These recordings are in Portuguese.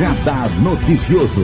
Radar Noticioso.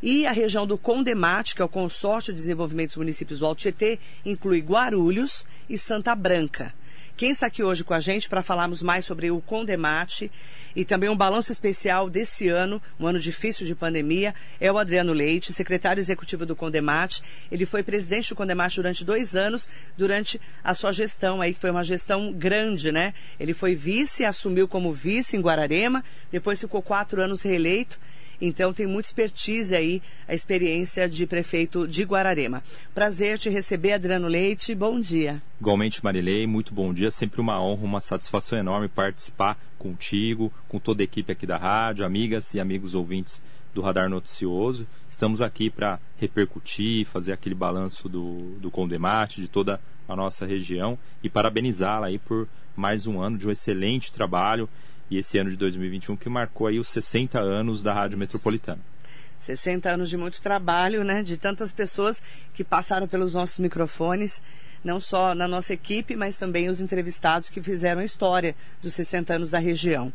E a região do Condemate, que é o Consórcio de Desenvolvimento dos Municípios do Alto Tietê, inclui Guarulhos e Santa Branca. Quem está aqui hoje com a gente para falarmos mais sobre o Condemate e também um balanço especial desse ano, um ano difícil de pandemia, é o Adriano Leite, secretário executivo do Condemate. Ele foi presidente do Condemate durante dois anos, durante a sua gestão aí, que foi uma gestão grande, né? Ele foi vice, assumiu como vice em Guararema, depois ficou quatro anos reeleito então tem muita expertise aí, a experiência de prefeito de Guararema. Prazer te receber, Adriano Leite. Bom dia. Igualmente, Marilei, muito bom dia. Sempre uma honra, uma satisfação enorme participar contigo, com toda a equipe aqui da rádio, amigas e amigos ouvintes do Radar Noticioso. Estamos aqui para repercutir, fazer aquele balanço do, do Condemate, de toda a nossa região e parabenizá-la aí por mais um ano de um excelente trabalho e esse ano de 2021 que marcou aí os 60 anos da Rádio Metropolitana. 60 anos de muito trabalho, né? De tantas pessoas que passaram pelos nossos microfones, não só na nossa equipe, mas também os entrevistados que fizeram a história dos 60 anos da região.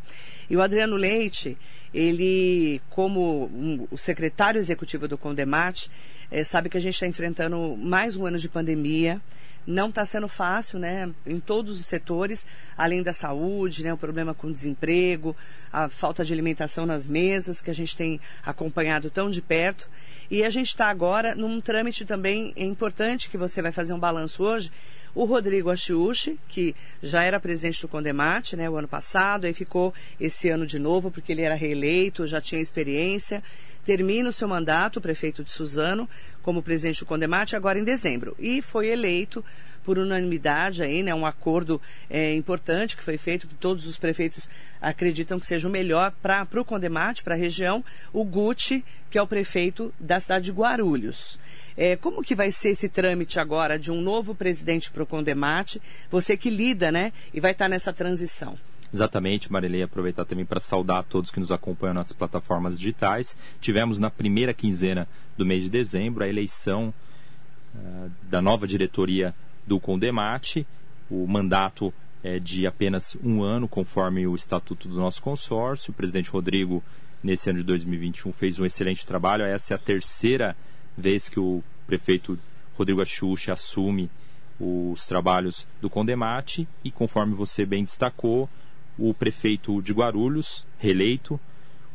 E o Adriano Leite, ele, como um, o secretário executivo do Condemate, é, sabe que a gente está enfrentando mais um ano de pandemia. Não está sendo fácil, né? Em todos os setores, além da saúde, né? O problema com o desemprego, a falta de alimentação nas mesas, que a gente tem acompanhado tão de perto. E a gente está agora num trâmite também é importante que você vai fazer um balanço hoje. O Rodrigo Achiuchi, que já era presidente do Condemate, né, o ano passado, aí ficou esse ano de novo, porque ele era reeleito, já tinha experiência termina o seu mandato, prefeito de Suzano, como presidente do Condemate, agora em dezembro. E foi eleito por unanimidade aí, né, um acordo é, importante que foi feito, que todos os prefeitos acreditam que seja o melhor para o Condemate, para a região, o Gucci, que é o prefeito da cidade de Guarulhos. É, como que vai ser esse trâmite agora de um novo presidente para o Condemate? Você que lida, né, e vai estar tá nessa transição. Exatamente, Marilei, aproveitar também para saudar todos que nos acompanham nas plataformas digitais. Tivemos na primeira quinzena do mês de dezembro a eleição uh, da nova diretoria do Condemate. O mandato é de apenas um ano, conforme o estatuto do nosso consórcio. O presidente Rodrigo, nesse ano de 2021, fez um excelente trabalho. Essa é a terceira vez que o prefeito Rodrigo Axuxa assume os trabalhos do Condemate e, conforme você bem destacou, o prefeito de Guarulhos, reeleito,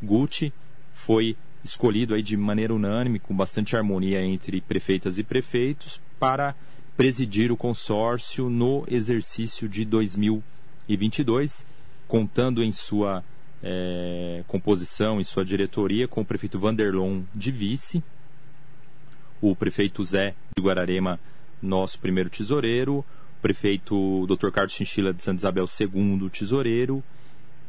Gucci, foi escolhido aí de maneira unânime, com bastante harmonia entre prefeitas e prefeitos, para presidir o consórcio no exercício de 2022, contando em sua é, composição, em sua diretoria, com o prefeito Vanderlon de vice, o prefeito Zé de Guararema, nosso primeiro tesoureiro, prefeito Dr. Carlos Chinchila de Santa Isabel II, tesoureiro,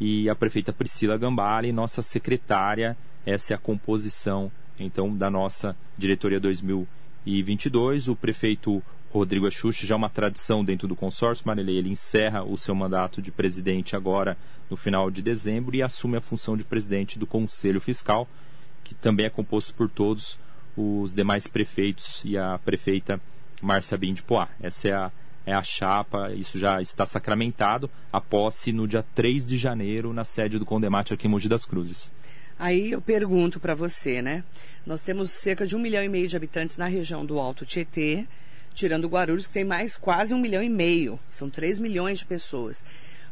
e a prefeita Priscila Gambale, nossa secretária. Essa é a composição, então, da nossa diretoria 2022. O prefeito Rodrigo Axuxa já é uma tradição dentro do consórcio Marilei. Ele encerra o seu mandato de presidente agora no final de dezembro e assume a função de presidente do Conselho Fiscal, que também é composto por todos os demais prefeitos e a prefeita Márcia Bim de Poá. Essa é a é a chapa, isso já está sacramentado, a posse no dia 3 de janeiro na sede do Condemate aqui em Mogi das Cruzes. Aí eu pergunto para você, né? Nós temos cerca de um milhão e meio de habitantes na região do Alto Tietê, tirando Guarulhos, que tem mais quase um milhão e meio. São 3 milhões de pessoas.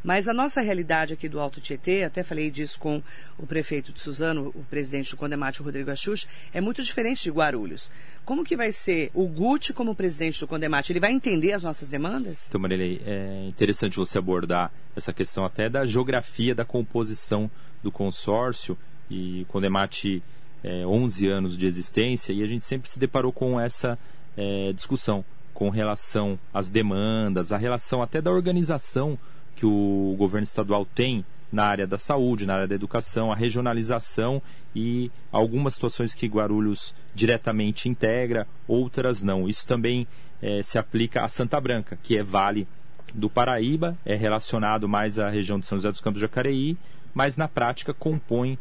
Mas a nossa realidade aqui do Alto Tietê, até falei disso com o prefeito de Suzano, o presidente do Condemate, Rodrigo Axux, é muito diferente de Guarulhos. Como que vai ser o Guti como presidente do Condemate? Ele vai entender as nossas demandas? Então, Marilei, é interessante você abordar essa questão até da geografia da composição do consórcio e Condemate é, 11 anos de existência e a gente sempre se deparou com essa é, discussão com relação às demandas, a relação até da organização que o governo estadual tem na área da saúde, na área da educação, a regionalização e algumas situações que Guarulhos diretamente integra, outras não. Isso também é, se aplica a Santa Branca, que é vale do Paraíba, é relacionado mais à região de São José dos Campos de Jacareí, mas na prática compõe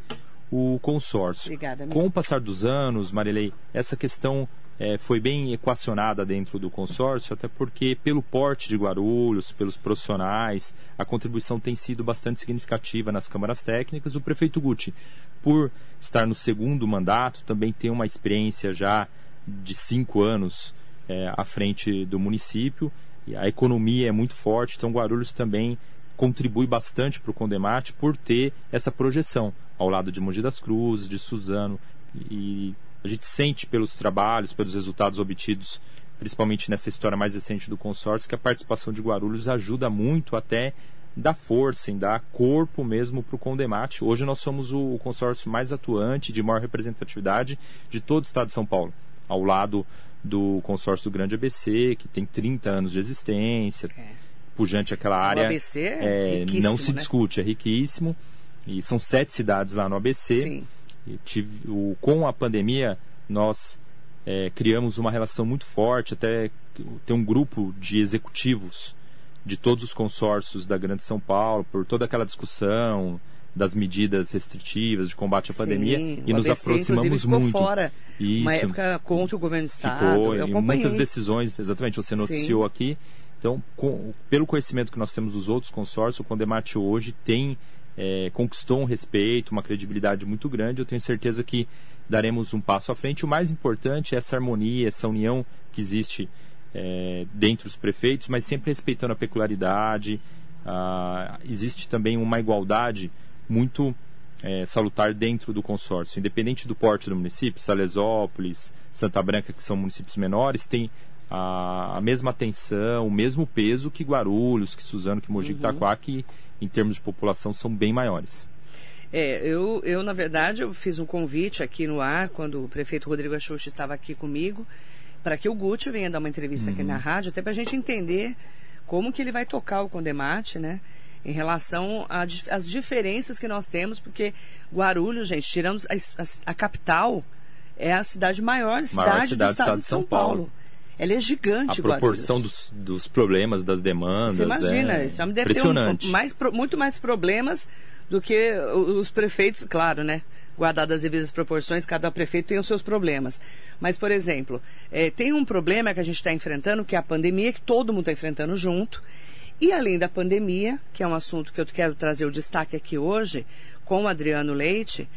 o consórcio. Obrigada, Com o passar dos anos, Marilei, essa questão é, foi bem equacionada dentro do consórcio, até porque, pelo porte de Guarulhos, pelos profissionais, a contribuição tem sido bastante significativa nas câmaras técnicas. O prefeito Guti, por estar no segundo mandato, também tem uma experiência já de cinco anos é, à frente do município. E a economia é muito forte, então Guarulhos também contribui bastante para o Condemate por ter essa projeção ao lado de Mogi das Cruzes, de Suzano e a gente sente pelos trabalhos, pelos resultados obtidos, principalmente nessa história mais recente do consórcio, que a participação de Guarulhos ajuda muito até dar força, em dar corpo mesmo para o Condemate. Hoje nós somos o consórcio mais atuante, de maior representatividade de todo o estado de São Paulo, ao lado do consórcio do Grande ABC, que tem 30 anos de existência, é. pujante aquela área. O ABC é, é não se né? discute, é riquíssimo. E são sete cidades lá no ABC. Sim. Tive, o, com a pandemia, nós é, criamos uma relação muito forte, até tem um grupo de executivos de todos os consórcios da Grande São Paulo, por toda aquela discussão das medidas restritivas de combate à Sim, pandemia e nos ABC, aproximamos ficou muito. fora Isso. uma época contra o governo do estado. Ficou, muitas decisões, exatamente, você noticiou Sim. aqui. Então, com, pelo conhecimento que nós temos dos outros consórcios, o Condemate hoje tem é, conquistou um respeito, uma credibilidade muito grande. Eu tenho certeza que daremos um passo à frente. O mais importante é essa harmonia, essa união que existe é, dentre os prefeitos, mas sempre respeitando a peculiaridade. Ah, existe também uma igualdade muito é, salutar dentro do consórcio, independente do porte do município, Salesópolis, Santa Branca, que são municípios menores, tem a, a mesma atenção, o mesmo peso que Guarulhos, que Suzano, que Mogi, uhum. Itaquá, que em termos de população são bem maiores. É, eu, eu, na verdade, eu fiz um convite aqui no ar, quando o prefeito Rodrigo Axuxa estava aqui comigo, para que o Guti venha dar uma entrevista uhum. aqui na uhum. rádio, até para a gente entender como que ele vai tocar o Condemate, né? Em relação às diferenças que nós temos, porque Guarulhos, gente, tirando a, a, a capital, é a cidade maior cidade, maior cidade do estado, de São, São Paulo. Paulo. Ela é gigante, A proporção dos, dos, problemas, das demandas. Você imagina, é isso deve impressionante. ter um, mais, muito mais problemas do que os prefeitos, claro, né? Guardadas as devidas proporções, cada prefeito tem os seus problemas. Mas, por exemplo, é, tem um problema que a gente está enfrentando, que é a pandemia, que todo mundo está enfrentando junto. E além da pandemia, que é um assunto que eu quero trazer o destaque aqui hoje, com o Adriano Leite,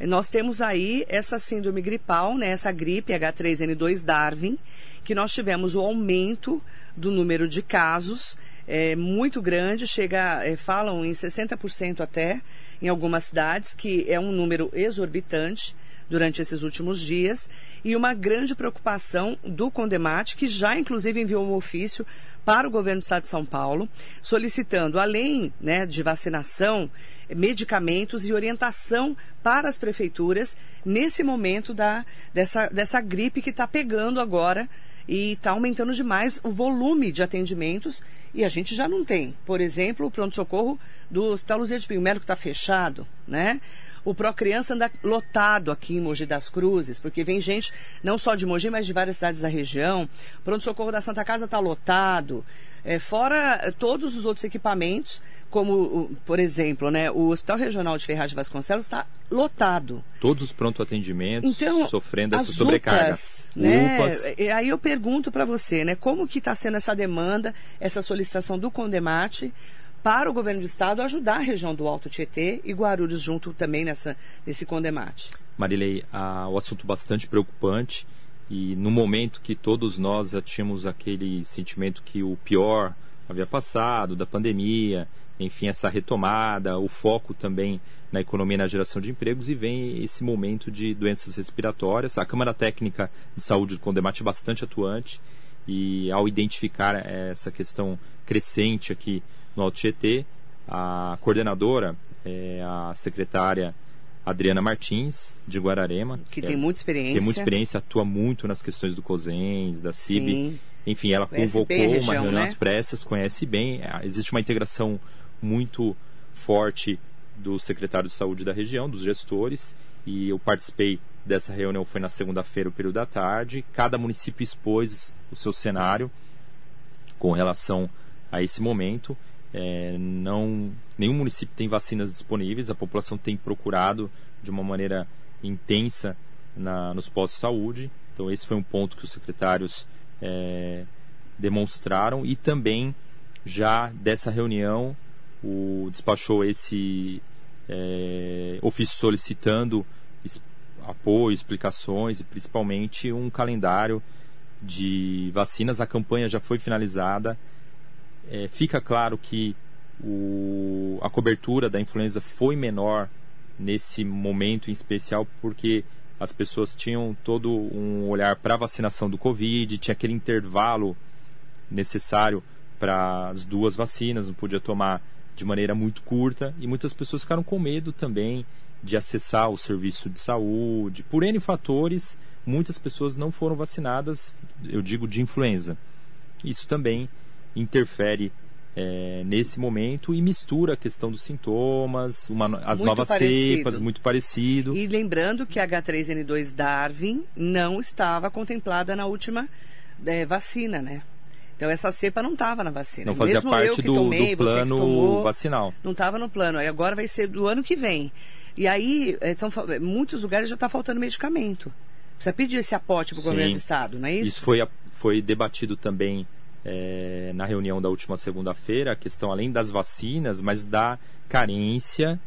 nós temos aí essa síndrome gripal, né, essa gripe H3N2 Darwin, que nós tivemos o aumento do número de casos é, muito grande, chega, é, falam em 60% até, em algumas cidades, que é um número exorbitante durante esses últimos dias e uma grande preocupação do Condemate, que já inclusive enviou um ofício para o governo do estado de São Paulo, solicitando, além né, de vacinação, medicamentos e orientação para as prefeituras nesse momento da, dessa, dessa gripe que está pegando agora e está aumentando demais o volume de atendimentos e a gente já não tem. Por exemplo, o pronto-socorro do Hospital Luzia de Pinho está fechado, né? O Procriança anda lotado aqui em Mogi das Cruzes, porque vem gente não só de Mogi, mas de várias cidades da região. O pronto-socorro da Santa Casa está lotado. É, fora todos os outros equipamentos, como, por exemplo, né, o Hospital Regional de Ferraz de Vasconcelos está lotado. Todos os pronto-atendimentos então, sofrendo essa sobrecarga. UPAs, né, UPAs. Aí eu pergunto para você, né, como que está sendo essa demanda, essa solicitação do Condemate para o governo do estado ajudar a região do Alto Tietê e Guarulhos junto também nessa, nesse condemate. Marilei, ah, o assunto bastante preocupante e no momento que todos nós já tínhamos aquele sentimento que o pior havia passado, da pandemia, enfim, essa retomada, o foco também na economia e na geração de empregos, e vem esse momento de doenças respiratórias. A Câmara Técnica de Saúde do Condemate é bastante atuante, e ao identificar essa questão crescente aqui no Alto Tietê. A coordenadora é a secretária Adriana Martins, de Guararema. Que, que tem é, muita experiência. Tem muita experiência, atua muito nas questões do COSENS, da CIB. Sim. Enfim, ela convocou região, uma reunião né? às pressas, conhece bem. Existe uma integração muito forte do secretário de saúde da região, dos gestores, e eu participei dessa reunião, foi na segunda-feira, o período da tarde. Cada município expôs o seu cenário com relação a esse momento é, não, nenhum município tem vacinas disponíveis, a população tem procurado de uma maneira intensa na, nos postos de saúde. Então esse foi um ponto que os secretários é, demonstraram e também já dessa reunião o despachou esse é, ofício solicitando apoio, explicações e principalmente um calendário de vacinas. A campanha já foi finalizada. É, fica claro que o, a cobertura da influenza foi menor nesse momento em especial porque as pessoas tinham todo um olhar para a vacinação do Covid, tinha aquele intervalo necessário para as duas vacinas, não podia tomar de maneira muito curta e muitas pessoas ficaram com medo também de acessar o serviço de saúde. Por N fatores, muitas pessoas não foram vacinadas, eu digo de influenza. Isso também interfere é, nesse momento e mistura a questão dos sintomas, uma, as muito novas parecido. cepas, muito parecido. E lembrando que a H3N2 Darwin não estava contemplada na última é, vacina, né? Então essa cepa não estava na vacina. Não fazia Mesmo parte do, tomei, do, plano tomou, vacinal. Não estava no plano. Aí agora vai ser do ano que vem. E aí, então, muitos lugares já está faltando medicamento. Precisa pedir esse aporte para o governo do estado, não é isso? Isso foi, foi debatido também é, na reunião da última segunda-feira, a questão além das vacinas, mas da carência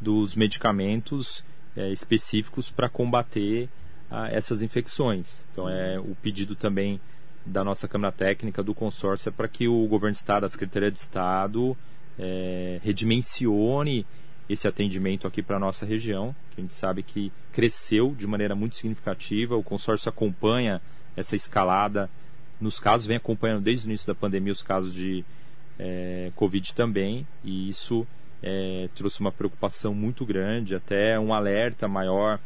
dos medicamentos é, específicos para combater a, essas infecções. Então, é o pedido também da nossa Câmara Técnica, do consórcio, é para que o governo do Estado, a Secretaria de Estado, é, redimensione esse atendimento aqui para a nossa região, que a gente sabe que cresceu de maneira muito significativa. O consórcio acompanha essa escalada nos casos, vem acompanhando desde o início da pandemia os casos de é, Covid também, e isso é, trouxe uma preocupação muito grande, até um alerta maior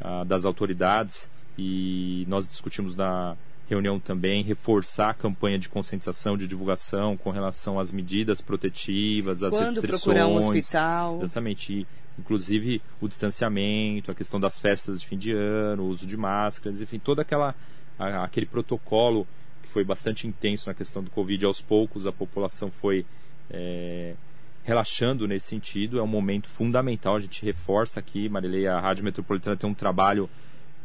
ah, das autoridades, e nós discutimos na reunião também reforçar a campanha de conscientização, de divulgação com relação às medidas protetivas, às Quando restrições. procurar um hospital. Exatamente. E, inclusive o distanciamento, a questão das festas de fim de ano, o uso de máscaras, enfim, todo aquela, aquele protocolo que foi bastante intenso na questão do Covid. Aos poucos a população foi é, relaxando nesse sentido. É um momento fundamental. A gente reforça aqui, Marilei, a Rádio Metropolitana tem um trabalho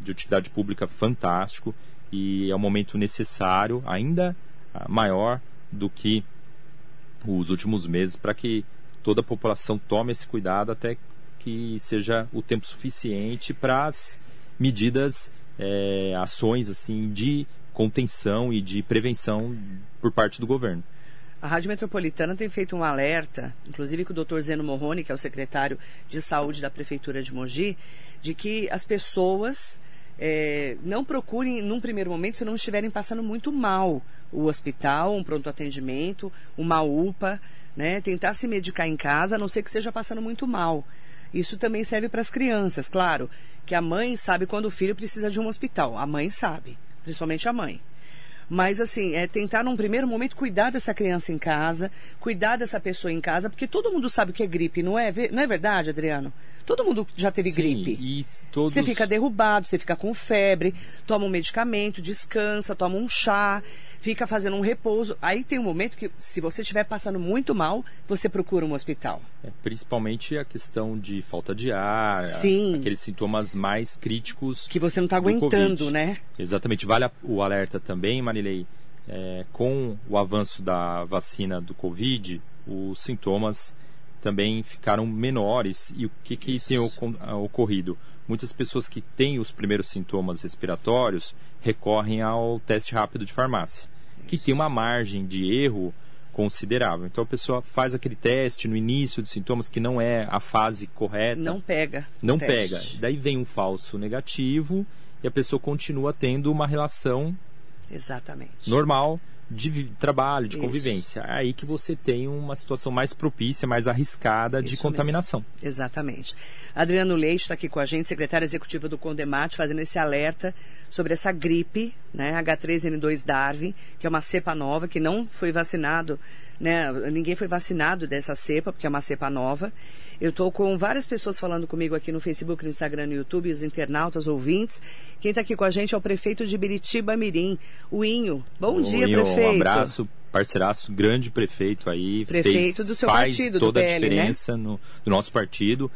de utilidade pública fantástico e é um momento necessário, ainda ah, maior do que os últimos meses, para que toda a população tome esse cuidado até que seja o tempo suficiente para as medidas, é, ações assim de contenção e de prevenção por parte do governo. A Rádio Metropolitana tem feito um alerta, inclusive com o Dr. Zeno Morrone, que é o secretário de saúde da Prefeitura de Mogi, de que as pessoas é, não procurem, num primeiro momento, se não estiverem passando muito mal, o hospital, um pronto atendimento, uma UPA, né? Tentar se medicar em casa, a não ser que esteja passando muito mal. Isso também serve para as crianças, claro, que a mãe sabe quando o filho precisa de um hospital. A mãe sabe, principalmente a mãe. Mas, assim, é tentar, num primeiro momento, cuidar dessa criança em casa, cuidar dessa pessoa em casa, porque todo mundo sabe o que é gripe, não é? Não é verdade, Adriano? Todo mundo já teve Sim, gripe. Todos... Você fica derrubado, você fica com febre, toma um medicamento, descansa, toma um chá, fica fazendo um repouso. Aí tem um momento que, se você estiver passando muito mal, você procura um hospital. É, principalmente a questão de falta de ar, Sim. aqueles sintomas mais críticos. Que você não está aguentando, né? Exatamente. Vale o alerta também, É, com o avanço da vacina do Covid, os sintomas também ficaram menores. E o que, que tem ah, ocorrido? Muitas pessoas que têm os primeiros sintomas respiratórios recorrem ao teste rápido de farmácia, que tem uma margem de erro considerável. Então a pessoa faz aquele teste no início dos sintomas que não é a fase correta. Não pega. Não pega. Daí vem um falso negativo e a pessoa continua tendo uma relação Exatamente. normal de trabalho, de Isso. convivência. É aí que você tem uma situação mais propícia, mais arriscada de Isso contaminação. Mesmo. Exatamente. Adriano Leite está aqui com a gente, secretário executivo do Condemate, fazendo esse alerta sobre essa gripe, né, H3N2 Darwin, que é uma cepa nova, que não foi vacinado, né, ninguém foi vacinado dessa cepa, porque é uma cepa nova. Eu estou com várias pessoas falando comigo aqui no Facebook, no Instagram, no YouTube, os internautas, ouvintes. Quem está aqui com a gente é o prefeito de Biritiba Mirim, o Inho. Bom o dia, Inho, prefeito. Um abraço, parceiraço, grande prefeito aí. Prefeito fez, do seu faz partido, toda do a PL, diferença né? no, no nosso partido.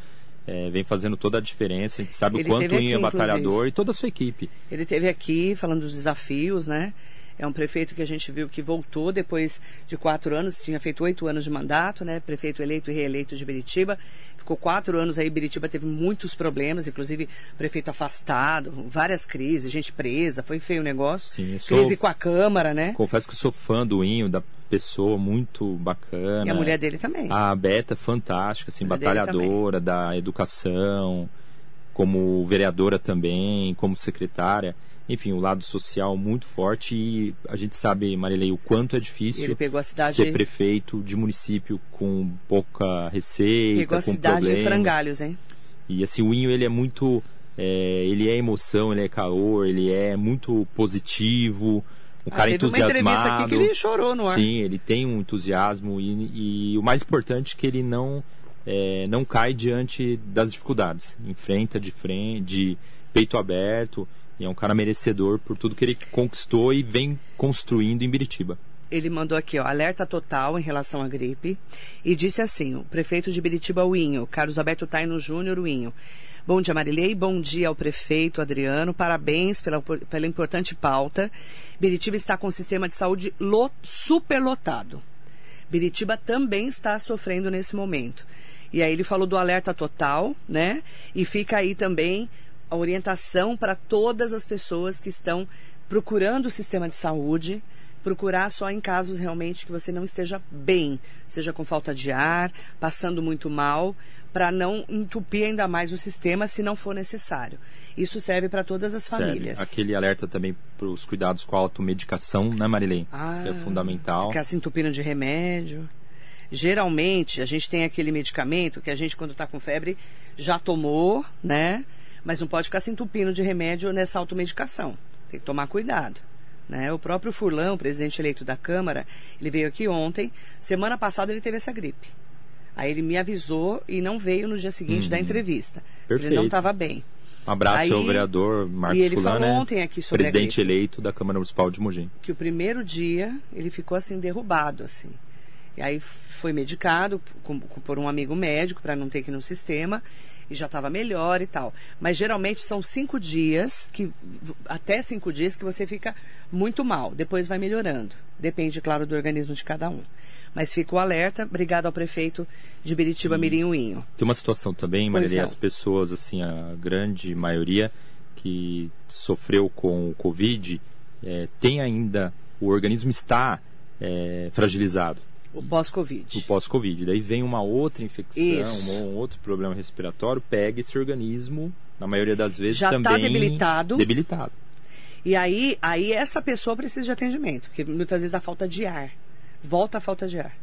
é, vem fazendo toda a diferença. A gente sabe Ele o quanto o Inho é batalhador inclusive. e toda a sua equipe. Ele teve aqui falando dos desafios, né? É um prefeito que a gente viu que voltou depois de quatro anos, tinha feito oito anos de mandato, né? Prefeito eleito e reeleito de Biritiba. Ficou quatro anos aí, Biritiba teve muitos problemas, inclusive prefeito afastado, várias crises, gente presa, foi feio o negócio. Sim, sou- Crise com a Câmara, né? Confesso que sou fã do Inho, da pessoa muito bacana. E a mulher dele também. A Beta, fantástica, assim, batalhadora da educação, como vereadora também, como secretária. Enfim, o lado social muito forte e a gente sabe, Marilei, o quanto é difícil cidade, ser prefeito de município com pouca receita, pegou a com cidade em problemas. frangalhos, hein? E assim, o Inho, ele é muito... é, ele é emoção, ele é calor, ele é muito positivo, um cara Ah, uma entrevista entusiasmado. aqui que ele chorou no ar. Sim, ele tem um entusiasmo e, e o mais importante é que ele não é, não cai diante das dificuldades, enfrenta de frente, de peito aberto e é um cara merecedor por tudo que ele conquistou e vem construindo em Biritiba. ele mandou aqui, ó, alerta total em relação à gripe. E disse assim: o prefeito de Biritiba, Winho, Carlos Alberto Taino Júnior, Winho. Bom dia, Marilei. Bom dia ao prefeito Adriano. Parabéns pela, pela importante pauta. Biritiba está com o sistema de saúde lo, superlotado. Biritiba também está sofrendo nesse momento. E aí ele falou do alerta total, né? E fica aí também a orientação para todas as pessoas que estão procurando o sistema de saúde, procurar só em casos realmente que você não esteja bem, seja com falta de ar, passando muito mal, para não entupir ainda mais o sistema se não for necessário. Isso serve para todas as Sério. famílias. Aquele alerta também para os cuidados com a automedicação, né, Marilene? Ah, que é fundamental. Ficar se entupindo de remédio. Geralmente, a gente tem aquele medicamento que a gente, quando está com febre, já tomou, né? Mas não pode ficar se entupindo de remédio nessa automedicação. Tem que tomar cuidado. Né? O próprio Furlão, presidente eleito da Câmara, ele veio aqui ontem. Semana passada ele teve essa gripe. Aí ele me avisou e não veio no dia seguinte Uhum. da entrevista. Perfeito. Ele não estava bem. Um abraço Aí- ao vereador Marcos e ele Fulano, falou né? ontem aqui sobre presidente eleito da Câmara Municipal de Mogi. que o primeiro dia ele ficou assim derrubado assim. E aí foi medicado por um amigo médico para não ter que ir no sistema e já estava melhor e tal. Mas geralmente são cinco dias que até cinco dias que você fica muito mal. Depois vai melhorando. Depende, claro, do organismo de cada um. Mas fica o alerta. Obrigado ao prefeito de Biritiba, Mirim Uinho. Tem uma situação também, Maria, não. as pessoas, assim, a grande maioria que sofreu com o Covid, eh, tem ainda, o organismo está eh, fragilizado, O pós-Covid. o pós-Covid. Daí vem uma outra infecção, Isso. um outro problema respiratório, pega esse organismo, na maioria das vezes Já tá também... debilitado. Debilitado. E aí, aí essa pessoa precisa de atendimento, porque muitas vezes dá falta de ar. Volta a falta de ar.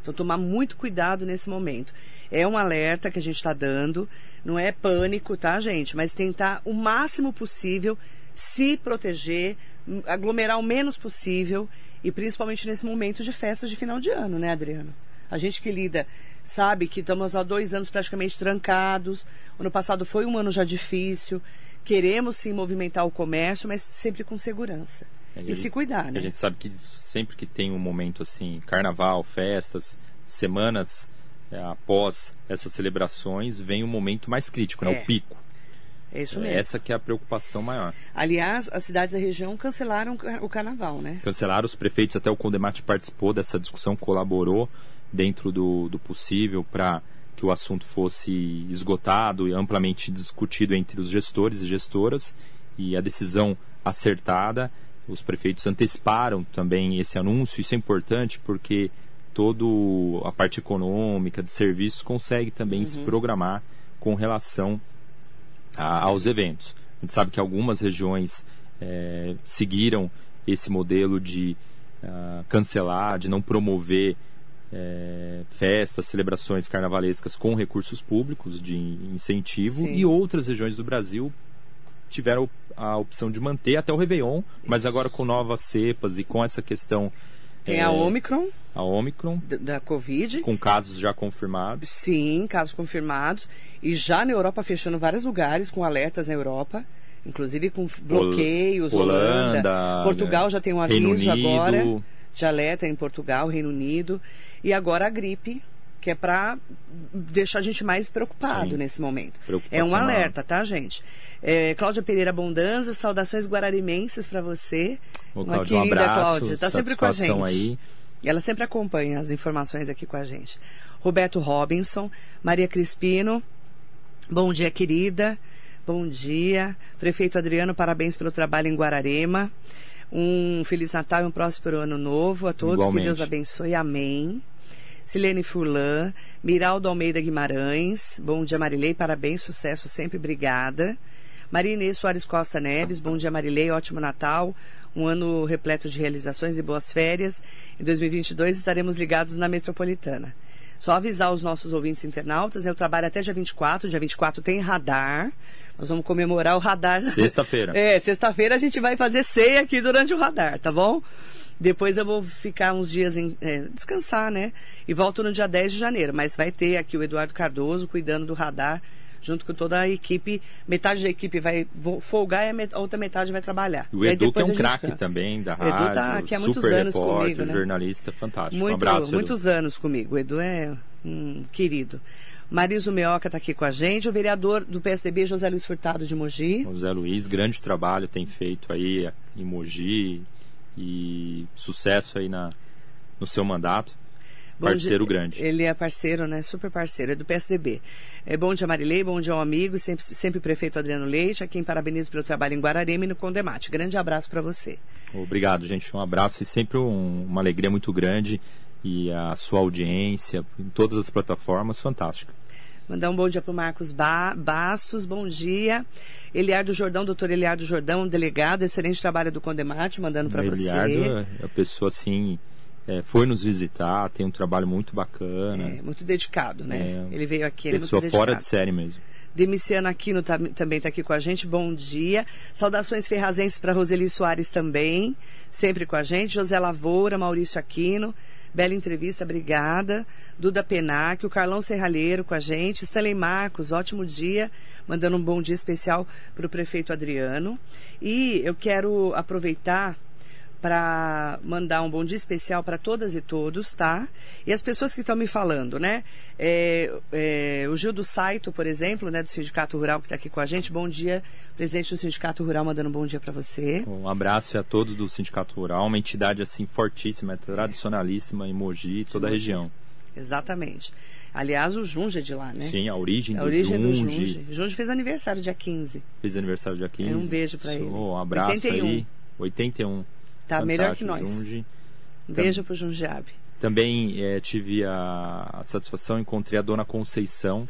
Então, tomar muito cuidado nesse momento. É um alerta que a gente está dando, não é pânico, tá, gente? Mas tentar o máximo possível se proteger, aglomerar o menos possível e principalmente nesse momento de festas de final de ano, né, Adriano? A gente que lida sabe que estamos há dois anos praticamente trancados. Ano passado foi um ano já difícil. Queremos sim movimentar o comércio, mas sempre com segurança. É, E se cuidar, né? A gente sabe que sempre que tem um momento assim, carnaval, festas, semanas eh, após essas celebrações, vem um momento mais crítico, né? É. O pico. É isso mesmo. Essa que é a preocupação maior. Aliás, as cidades da região cancelaram o car- o carnaval, né? Cancelaram os prefeitos, até o Condemate participou dessa discussão, colaborou dentro do, do possível para que o assunto fosse esgotado e amplamente discutido entre os gestores e gestoras e a decisão acertada. Os prefeitos anteciparam também esse anúncio, isso é importante porque toda a parte econômica de serviços consegue também se programar com relação a- aos eventos. A gente sabe que algumas regiões eh, seguiram esse modelo de ah, cancelar, de não promover eh, festas, celebrações carnavalescas com recursos públicos de incentivo Sim. e outras regiões do Brasil tiveram a opção de manter até o Réveillon, mas agora com novas cepas e com essa questão Tem eh, a Omicron, a Omicron, da Covid. com casos já confirmados. Sim, casos confirmados. E já na Europa fechando vários lugares com alertas na Europa. Inclusive com bloqueios, Holanda. Holanda, Portugal já tem um aviso agora de alerta em Portugal, Reino Unido. E agora a gripe, que é para deixar a gente mais preocupado Sim. nesse momento. É um alerta, tá, gente? É, Cláudia Pereira Bondanza, saudações guararimenses para você. Ô, Uma Cláudio, um querida abraço, Cláudia, tá sempre com a gente. aí. Ela sempre acompanha as informações aqui com a gente. Roberto Robinson, Maria Crispino, bom dia, querida. Bom dia. Prefeito Adriano, parabéns pelo trabalho em Guararema. Um Feliz Natal e um próspero ano novo a todos. Igualmente. Que Deus abençoe. Amém. Silene Furlan, Miraldo Almeida Guimarães, bom dia Marilei, parabéns, sucesso sempre, obrigada. Maria Inês Soares Costa Neves, bom dia Marilei, ótimo Natal, um ano repleto de realizações e boas férias. Em 2022 estaremos ligados na Metropolitana. Só avisar os nossos ouvintes internautas, eu trabalho até dia 24, dia 24 tem radar, nós vamos comemorar o radar. Sexta-feira. É, sexta-feira a gente vai fazer ceia aqui durante o radar, tá bom? Depois eu vou ficar uns dias em é, descansar, né? E volto no dia 10 de janeiro. Mas vai ter aqui o Eduardo Cardoso cuidando do radar, junto com toda a equipe. Metade da equipe vai folgar e a, met- outra metade vai trabalhar. E o Edu, que é um craque também da O Edu rádio, tá aqui há muitos anos repórter, comigo, né? jornalista fantástico. Muito, um abraço, Edu. muitos anos comigo. O Edu é um querido. Mariso Meoca está aqui com a gente. O vereador do PSDB, José Luiz Furtado de Mogi. O Zé Luiz, grande trabalho tem feito aí em Mogi e sucesso aí na, no seu mandato. Bom Parceiro dia- grande. Ele é parceiro, né? Super parceiro, é do PSDB. É, bom dia, Marilei, bom dia ao amigo, sempre, sempre prefeito Adriano Leite, a quem parabenizo pelo trabalho em Guararema e no Condemate. Grande abraço para você. Obrigado, gente. Um abraço e sempre um- uma alegria muito grande. E a sua audiência em todas as plataformas, fantástica. Mandar um bom dia para o Marcos Ba- Bastos, bom dia. Eliardo Jordão, doutor Eliardo Jordão, delegado, excelente trabalho do Condemate, mandando para o Eliardo você. é a pessoa assim, é, foi nos visitar, tem um trabalho muito bacana. É, muito dedicado, né? É, ele veio aqui, ele é pessoa fora de série mesmo. Demiciano Aquino tam- também está aqui com a gente. Bom dia. Saudações ferrazenses para Roseli Soares também, sempre com a gente. José Lavoura, Maurício Aquino. Bela entrevista, obrigada. Duda Penac, o Carlão Serralheiro com a gente. Stanley Marcos, ótimo dia. Mandando um bom dia especial para o prefeito Adriano. E eu quero aproveitar para mandar um bom dia especial para todas e todos, tá? E as pessoas que estão me falando, né? É, é, o Gil do Saito, por exemplo, né, do Sindicato Rural que está aqui com a gente. Bom dia, presidente do Sindicato Rural, mandando um bom dia para você. Um abraço a todos do Sindicato Rural, uma entidade assim fortíssima, tradicionalíssima em Mogi e toda a região. Exatamente. Aliás, o Junge é de lá, né? Sim, a origem, A do origem do Junge. Junge. Junge fez aniversário dia 15. Fez aniversário dia 15. É, um beijo Sou- ele. Um abraço 81. aí. 81. Tá melhor que nós. Junge. Um beijo pro Jundiabe. Também eh, tive a, a satisfação, encontrei a dona Conceição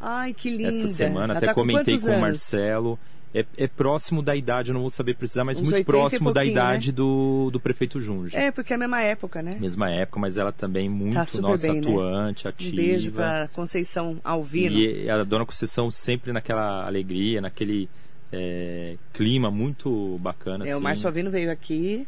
Ai, que linda. essa semana, Ela até tá com comentei quantos com o? Marcelo. É, é próximo da idade, eu não vou saber precisar, mas Uns muito 80 próximo da pouquinho, idade do, do prefeito Junge. É, porque é a mesma época, né? Mesma época, mas ela também muito Tá nossa bem, né? atuante, Um ativa. beijo pra Conceição Alvino. E a dona Conceição sempre naquela alegria, naquele é, clima muito bacana. É, o assim. Márcio Alvino veio aqui,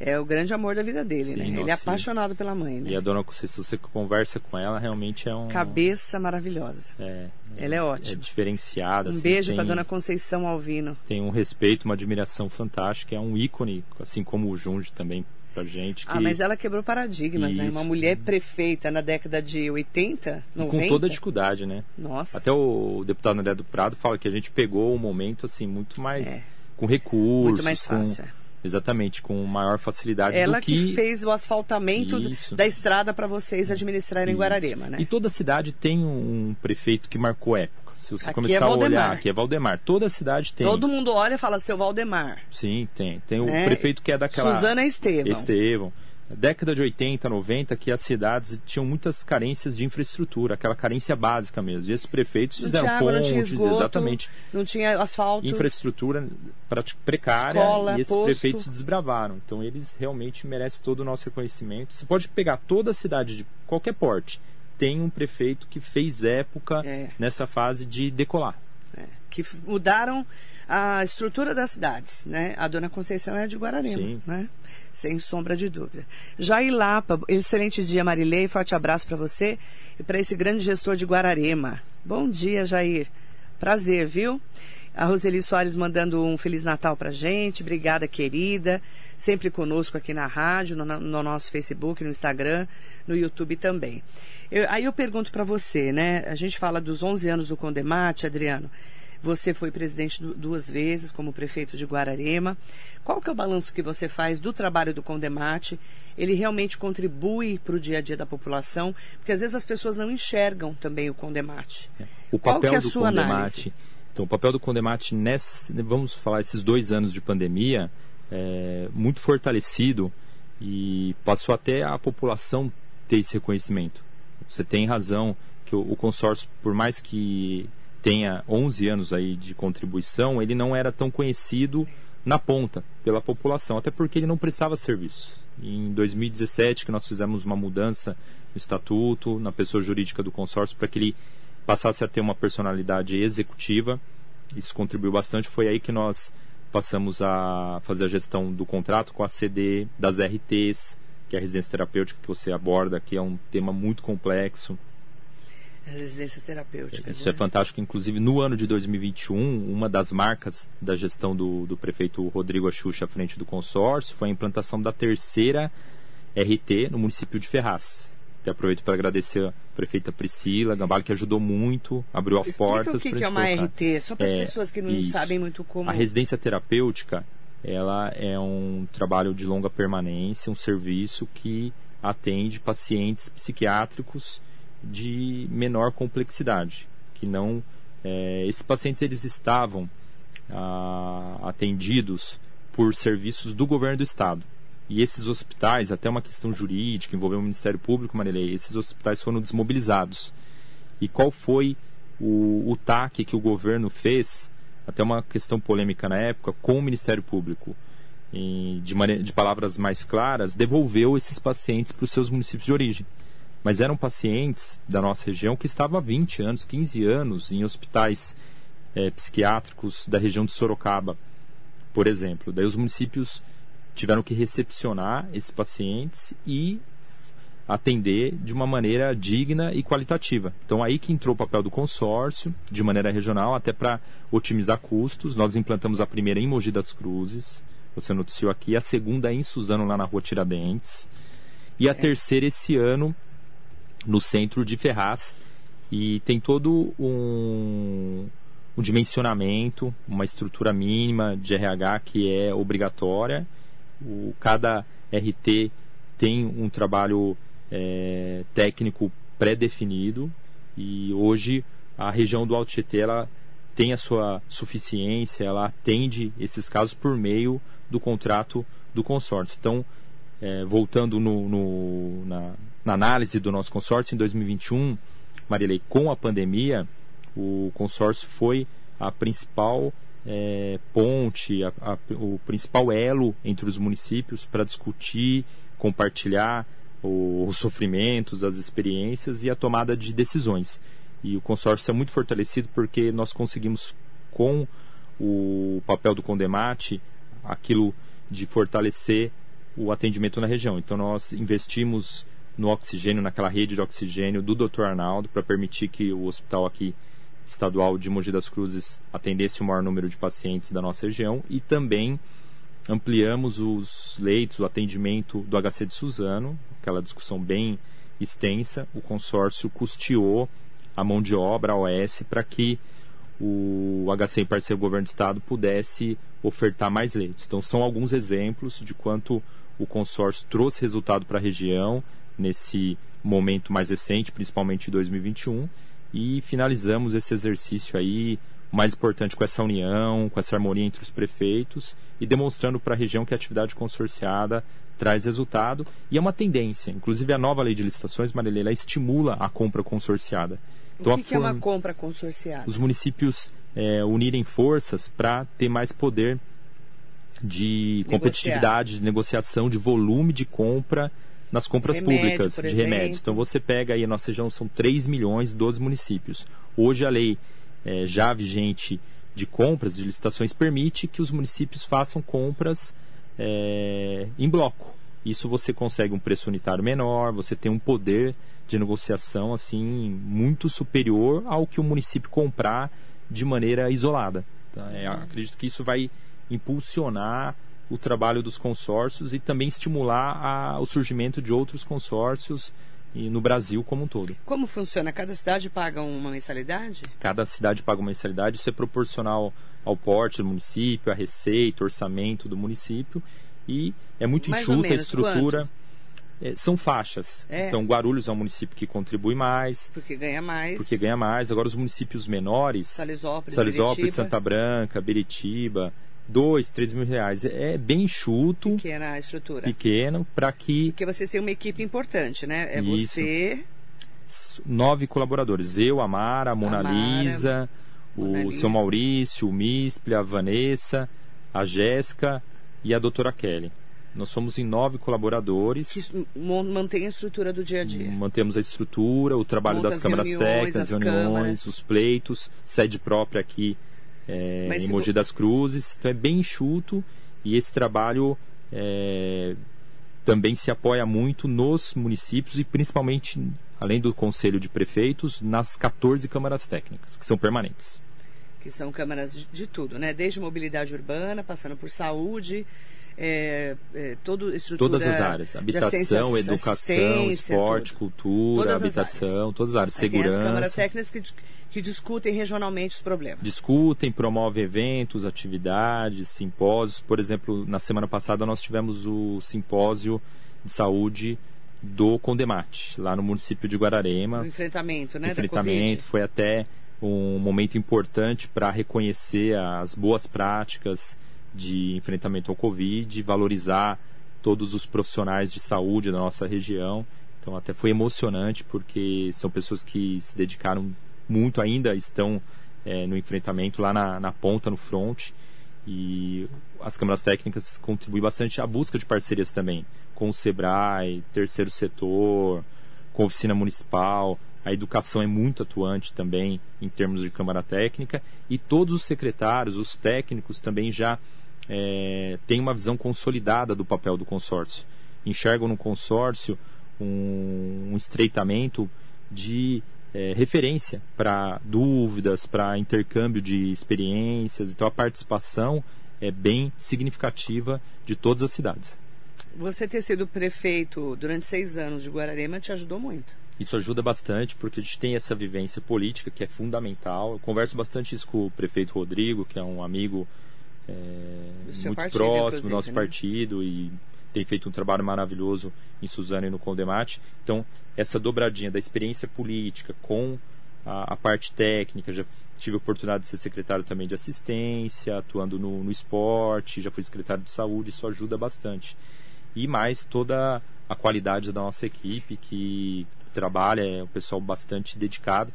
é o grande amor da vida dele, Sim, né? Ele nossa, é apaixonado pela mãe, né? E a dona Conceição, você conversa com ela, realmente é um. Cabeça maravilhosa. É, Ela é é ótima. diferenciada. Um assim, beijo pra dona Conceição Alvino. Tem um respeito, uma admiração fantástica. É um ícone, assim como o Junge também pra gente. Que, Ah, mas ela quebrou paradigmas, né? Isso. Uma mulher prefeita na década de 80, e 90. com toda a dificuldade, né? Nossa. Até o deputado André do Prado fala que a gente pegou o momento assim muito mais É. com recursos, Muito mais com fácil. é. Exatamente com maior facilidade Ela do que... que, fez o asfaltamento Isso. da estrada para vocês administrarem em Isso. Guararema, né? E toda cidade tem um prefeito que marcou época. Se você Aqui começar é a olhar, aqui é Valdemar. Toda cidade tem. Todo mundo olha e fala, seu Valdemar. Sim, tem. Tem o né? prefeito que é daquela. Suzana Estevão. Estevão. Década de 80, 90, que as cidades tinham muitas carências de infraestrutura, aquela carência básica mesmo. E esses prefeitos fizeram água, não tinha pontes, esgoto, exatamente. Não tinha asfalto. infraestrutura prati- precária Escola, e esses posto. prefeitos desbravaram. Então eles realmente merecem todo o nosso reconhecimento. Você pode pegar toda a cidade de qualquer porte, tem um prefeito que fez época É. nessa fase de decolar. É, que mudaram a estrutura das cidades, né? A Dona Conceição é de Guararema, Sim. né? Sem sombra de dúvida. Jair Lapa, excelente dia, Marilei, forte abraço para você e para esse grande gestor de Guararema. Bom dia, Jair. Prazer, viu? A Roseli Soares mandando um Feliz Natal pra gente. Obrigada, querida. Sempre conosco aqui na rádio, no, no nosso Facebook, no Instagram, no YouTube também. Eu, aí eu pergunto para você, né? A gente fala dos 11 anos do Condemate, Adriano. Você foi presidente duas vezes como prefeito de Guararema. Qual que é o balanço que você faz do trabalho do Condemate? Ele realmente contribui para o dia a dia da população? Porque às vezes as pessoas não enxergam também o Condemate. O papel é do Condemate. Análise? Então, o papel do Condemate, nesse, vamos falar, esses dois anos de pandemia, é muito fortalecido e passou até a população ter esse reconhecimento. Você tem razão que o, o consórcio, por mais que tenha 11 anos aí de contribuição, ele não era tão conhecido na ponta pela população, até porque ele não prestava serviço. Em 2017 que nós fizemos uma mudança no estatuto, na pessoa jurídica do consórcio para que ele passasse a ter uma personalidade executiva. Isso contribuiu bastante. Foi aí que nós passamos a fazer a gestão do contrato com a CD, das RTs, que é a residência terapêutica que você aborda, que é um tema muito complexo residências terapêuticas. Isso é né? é fantástico. Inclusive, no ano de 2021, uma das marcas da gestão do, do prefeito Rodrigo Axuxa à frente do consórcio foi a implantação da terceira RT no município de Ferraz. Até aproveito para agradecer a prefeita Priscila Gambale, que ajudou muito, abriu as Explica portas. O que, que é uma colocar. RT? Só para as é, pessoas que não isso. sabem muito como. A residência terapêutica ela é um trabalho de longa permanência, um serviço que atende pacientes psiquiátricos de menor complexidade, que não é, esses pacientes eles estavam ah, atendidos por serviços do governo do estado. E esses hospitais, até uma questão jurídica, envolveu o Ministério Público, Marilei, esses hospitais foram desmobilizados. E qual foi o, o TAC que o governo fez, até uma questão polêmica na época, com o Ministério Público? De, maneira, de palavras mais claras, devolveu esses pacientes para os seus municípios de origem mas eram pacientes da nossa região que estavam há 20 anos, 15 anos em hospitais é, psiquiátricos da região de Sorocaba, por exemplo. Daí os municípios tiveram que recepcionar esses pacientes e atender de uma maneira digna e qualitativa. Então aí que entrou o papel do consórcio, de maneira regional, até para otimizar custos. Nós implantamos a primeira em Mogi das Cruzes, você noticiou aqui, a segunda em Suzano, lá na rua Tiradentes, e a é. terceira esse ano no centro de Ferraz e tem todo um, um dimensionamento, uma estrutura mínima de RH que é obrigatória. O, cada RT tem um trabalho é, técnico pré-definido e hoje a região do Alto Tietê ela tem a sua suficiência, ela atende esses casos por meio do contrato do consórcio. Então, é, voltando no, no, na, na, análise do nosso consórcio em 2021, Marilei, com a pandemia, o consórcio foi a principal é, ponte, a, a, o principal elo entre os municípios para discutir, compartilhar o, os sofrimentos, as experiências e a tomada de decisões. E o consórcio é muito fortalecido porque nós conseguimos, com o papel do Condemate, aquilo de fortalecer o atendimento na região. Então nós investimos no oxigênio, naquela rede de oxigênio do Dr. Arnaldo, para permitir que o hospital aqui estadual de Mogi das Cruzes atendesse o maior número de pacientes da nossa região e também ampliamos os leitos, o atendimento do HC de Suzano, aquela discussão bem extensa. O consórcio custeou a mão de obra, a OS, para que o HC em parceiro com o governo do estado pudesse ofertar mais leitos. Então são alguns exemplos de quanto o consórcio trouxe resultado para a região nesse momento mais recente, principalmente em 2021, e finalizamos esse exercício aí o mais importante com essa união, com essa harmonia entre os prefeitos e demonstrando para a região que a atividade consorciada traz resultado e é uma tendência. Inclusive a nova lei de licitações, Marilela, estimula a compra consorciada. Então, o que, que form... é uma compra consorciada? Os municípios é, unirem forças para ter mais poder de Negociar. competitividade, de negociação, de volume de compra nas compras remédio, públicas de exemplo. remédios. Então você pega aí, a nossa região são 3 milhões, 12 municípios. Hoje a lei é, já vigente de compras, de licitações, permite que os municípios façam compras é, em bloco. Isso você consegue um preço unitário menor, você tem um poder de negociação assim muito superior ao que o município comprar de maneira isolada. Tá? É, acredito que isso vai impulsionar o trabalho dos consórcios e também estimular a, o surgimento de outros consórcios e no Brasil como um todo. Como funciona? Cada cidade paga uma mensalidade? Cada cidade paga uma mensalidade, isso é proporcional ao porte do município, à receita, orçamento do município e é muito Mais enxuta a menos, estrutura. É, são faixas. É. Então Guarulhos é um município que contribui mais, Porque ganha mais. porque ganha mais. Agora os municípios menores, Salisópolis, Salisópolis, Santa Branca, Beritiba, dois, três mil reais. É bem enxuto, Pequena estrutura. pequeno, para que Porque vocês têm uma equipe importante, né? É Isso. você, nove colaboradores. Eu, a Mara, a Mona Mara, Lisa, o Mona Lisa. seu Maurício, o Misple, a Vanessa, a Jéssica e a doutora Kelly. Nós somos em nove colaboradores. que mantém a estrutura do dia a dia. Mantemos a estrutura, o trabalho Monta das as câmaras reuniões, técnicas, as reuniões, câmaras. os pleitos, sede própria aqui é, em Mogi das Cruzes. Então é bem enxuto e esse trabalho é, também se apoia muito nos municípios e principalmente, além do Conselho de Prefeitos, nas 14 câmaras técnicas, que são permanentes. Que são câmaras de, de tudo, né? Desde mobilidade urbana, passando por saúde, é, é, todo estrutura Todas as áreas, habitação, educação, esporte, tudo. cultura, Todas as habitação, todas as áreas, Aí tem as câmaras segurança. técnicas que, que discutem regionalmente os problemas. discutem, promovem eventos, atividades, simpósios. Por exemplo, na semana passada nós tivemos o simpósio de saúde do Condemate, lá no município de Guararema. O enfrentamento, né? enfrentamento, foi até um momento importante para reconhecer as boas práticas de enfrentamento ao Covid, valorizar todos os profissionais de saúde da nossa região. Então até foi emocionante porque são pessoas que se dedicaram muito, ainda estão eh, no enfrentamento lá na, na ponta, no front. E as câmaras técnicas contribuem bastante à busca de parcerias também, com o SEBRAE, terceiro setor, com a oficina municipal. A educação é muito atuante também em termos de Câmara Técnica e todos os secretários, os técnicos também já eh, têm uma visão consolidada do papel do consórcio. Enxergam no consórcio um, um estreitamento de eh, referência para dúvidas, para intercâmbio de experiências. Então a participação é bem significativa de todas as cidades. Você ter sido prefeito durante seis anos de Guararema te ajudou muito. Isso ajuda bastante porque a gente tem essa vivência política que é fundamental. Eu converso bastante isso com o prefeito Rodrigo, que é um amigo é, muito partido, próximo do nosso né? partido e tem feito um trabalho maravilhoso em Suzano e no Condemate. Então, essa dobradinha da experiência política com a, a parte técnica, já tive a oportunidade de ser secretário também de assistência, atuando no, no esporte, já fui secretário de saúde, isso ajuda bastante. E mais toda a qualidade da nossa equipe, que trabalha, é um pessoal bastante dedicado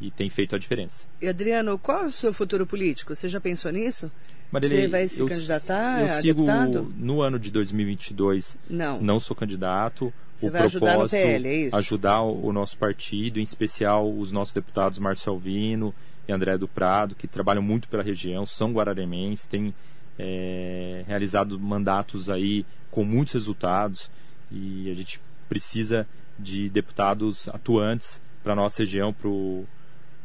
e tem feito a diferença. E Adriano, qual é o seu futuro político? Você já pensou nisso? Marilei, Você vai se eu- candidatar eu sigo deputado? no ano de 2022 Não. não sou candidato. Você o vai ajudar no propósito PL, é isso? ajudar o, o nosso partido, em especial os nossos deputados Márcio Alvino e André do Prado, que trabalham muito pela região, são guararemenses, têm é, realizado mandatos aí com muitos resultados e a gente precisa de deputados atuantes para nossa região, pro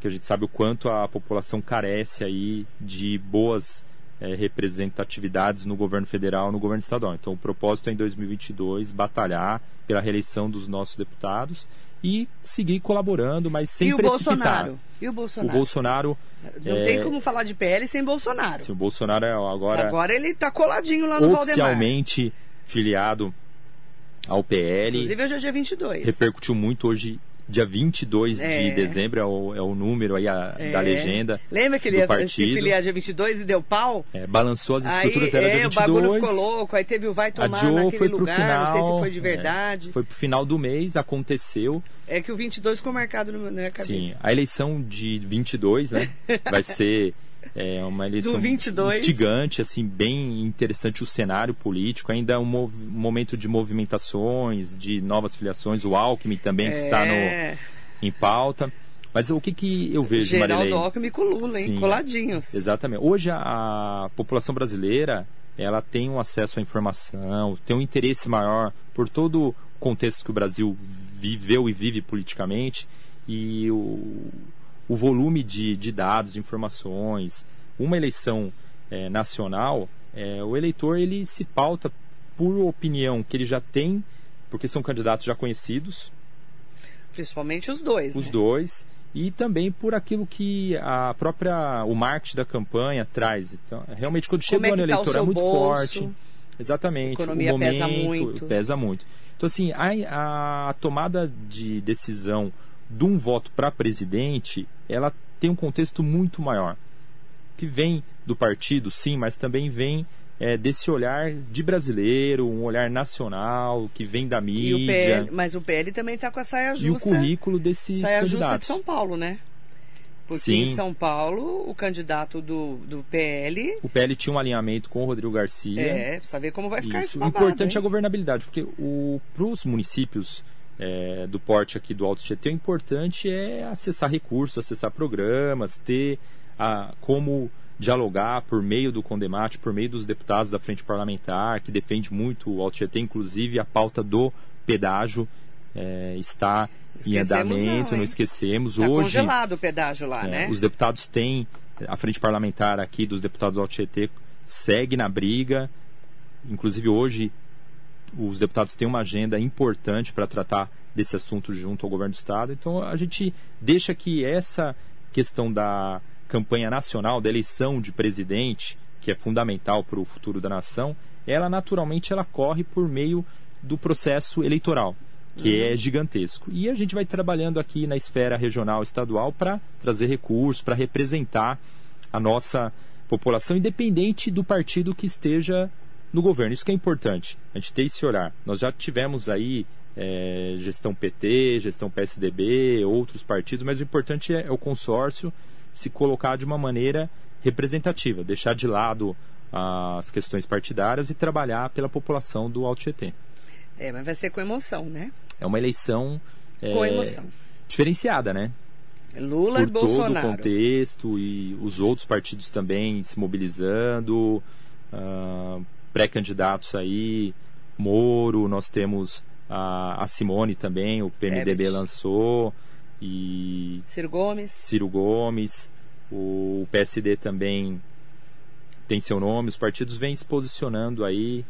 que a gente sabe o quanto a população carece aí de boas eh, representatividades no governo federal, no governo estadual. Então, o propósito é em 2022 batalhar pela reeleição dos nossos deputados e seguir colaborando, mas sem e o precipitar. Bolsonaro? E o O Bolsonaro? Bolsonaro, Não é, tem como falar de PL sem Bolsonaro. assim, o Bolsonaro é agora, Agora ele tá coladinho lá no Valdemar. oficialmente filiado ao PL. Inclusive hoje é dia 22. repercutiu muito hoje, dia 22 É. de dezembro, é o, é o número aí a- É. da legenda. Lembra que ele ia se partido. filiar dia 22 e deu pau? É, balançou as Aí estruturas, era é, dia o bagulho 22. ficou louco, aí teve o vai tomar Adiou, naquele foi pro lugar, final. não sei se foi de é, verdade. foi pro final do mês, aconteceu. É, que o 22 ficou marcado na minha cabeça. Sim, a eleição de 22, né? vai ser é, uma eleição Do 22. instigante, assim, bem interessante o cenário político. Ainda é um, um momento de movimentações, de novas filiações. O Alckmin também que está no, É, em pauta. Mas o que, que eu vejo, Geraldo Marilei? Alckmin com Lula, hein? Sim, Coladinhos. Exatamente. Hoje a, a população brasileira ela tem um acesso à informação, tem um interesse maior por todo o contexto que o Brasil viveu e vive politicamente e o, o volume de, de dados, de informações, uma eleição é, nacional, é, o eleitor ele se pauta por opinião que ele já tem, porque são candidatos já conhecidos. Principalmente os dois. Os né? dois. E também por aquilo que a própria o marketing da campanha traz. Então, realmente quando chega é o ano tá o eleitor é muito bolso? forte. Exatamente. Economia o momento pesa muito. pesa muito. Então assim, a, a tomada de decisão de um voto para presidente, ela tem um contexto muito maior, que vem do partido, sim, mas também vem é, desse olhar de brasileiro, um olhar nacional, que vem da mídia. o PL, mas o PL também está com a saia E o justa. currículo desses saia justa de candidatos. São Paulo, né? Porque Sim. em São Paulo, o candidato do, do PL O PL tinha um alinhamento com o Rodrigo Garcia. é, saber como vai ficar Isso. O importante é a hein? governabilidade, porque para os municípios é, do porte aqui do Alto Tietê, o importante é acessar recursos, acessar programas, ter a, como dialogar por meio do Condemate, por meio dos deputados da Frente Parlamentar, que defende muito o Alto Tietê, inclusive a pauta do pedágio é, está em Esquecemos andamento, não, não, esquecemos. Tá Hoje, congelado o pedágio lá, é, né? Os deputados têm, a frente parlamentar aqui dos deputados do Alto Tietê segue na briga. Inclusive hoje os deputados têm uma agenda importante para tratar desse assunto junto ao governo do estado. Então a gente deixa que essa questão da campanha nacional, da eleição de presidente, que é fundamental para o futuro da nação, ela naturalmente ela corre por meio do processo eleitoral, que é gigantesco. E a gente vai trabalhando aqui na esfera regional, estadual, para trazer recursos, para representar a nossa população, independente do partido que esteja no governo. Isso que é importante, a gente ter esse olhar. Nós já tivemos aí é, gestão PT, gestão PSDB, outros partidos, mas o importante é, é o consórcio se colocar de uma maneira representativa, deixar de lado as questões partidárias e trabalhar pela população do Alto Tietê. É, mas vai ser com emoção, né? É uma eleição é, Com emoção. diferenciada, né? Lula e por todo o Bolsonaro. contexto e os outros partidos também se mobilizando, ah, pré-candidatos aí, Moro, nós temos a, a Simone também, o PMDB lançou, e Ciro Gomes. Ciro Gomes, o PSD também tem seu nome, os partidos vêm se posicionando aí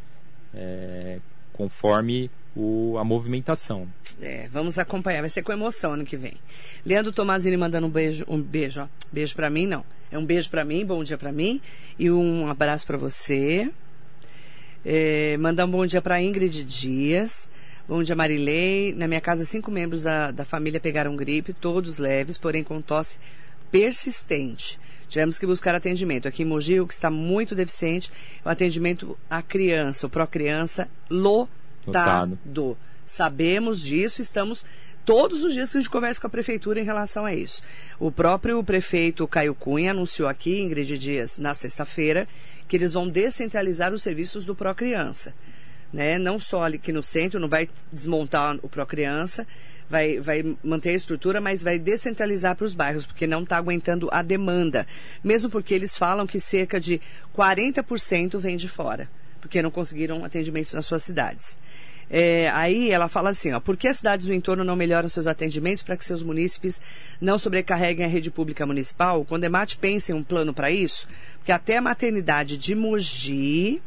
é, conforme o, a movimentação. É, vamos acompanhar, vai ser com emoção ano que vem. Leandro Tomazini mandando um beijo, um beijo, ó. Beijo pra mim, não. É um beijo pra mim, bom dia pra mim e um abraço pra você. É, mandar um bom dia pra Ingrid Dias. Bom dia, Marilei. Na minha casa, cinco membros da, da família pegaram gripe, todos leves, porém com tosse persistente. Tivemos que buscar atendimento. Aqui em Mogi, o que está muito deficiente é o atendimento à criança, o pró-criança lotado. Lotado. Sabemos disso, estamos todos os dias que a gente conversa com a prefeitura em relação a isso. O próprio prefeito Caio Cunha anunciou aqui, Ingrid Dias, na sexta-feira, que eles vão descentralizar os serviços do pró-criança. Né? Não só ali no centro, não vai desmontar o pró-criança, vai, vai manter a estrutura, mas vai descentralizar para os bairros, porque não está aguentando a demanda. Mesmo porque eles falam que cerca de 40% vem de fora, porque não conseguiram atendimentos nas suas cidades. É, aí ela fala assim, ó, por que as cidades do entorno não melhoram seus atendimentos para que seus munícipes não sobrecarreguem a rede pública municipal? O Condemate pensa em um plano para isso? Porque até a maternidade de Mogi,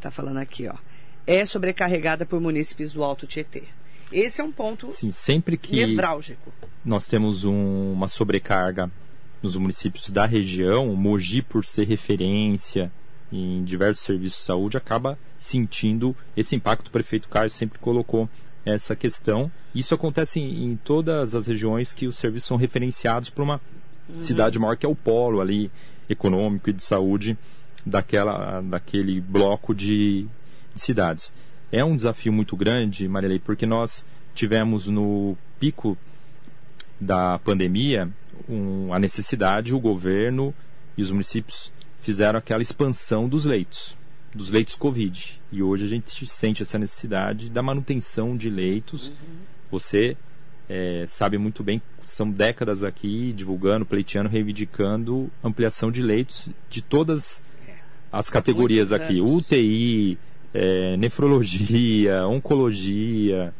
tá falando aqui, ó, é sobrecarregada por munícipes do Alto Tietê. Esse é um ponto Sim, sempre que nevrálgico. nós temos um- uma sobrecarga nos municípios da região, Mogi, por ser referência em diversos serviços de saúde, acaba sentindo esse impacto. O prefeito Caio sempre colocou essa questão. Isso acontece em, em todas as regiões que os serviços são referenciados para uma cidade maior, que é o polo ali econômico e de saúde daquela, daquele bloco de, de cidades. É um desafio muito grande, Marilei, porque nós tivemos no pico da pandemia um, a necessidade, o governo e os municípios fizeram aquela expansão dos leitos, dos leitos Covid. E hoje a gente sente essa necessidade da manutenção de leitos. Você é, sabe muito bem, são décadas aqui divulgando, pleiteando, reivindicando ampliação de leitos de todas as categorias Muitos aqui. anos. UTI, é, nefrologia, oncologia,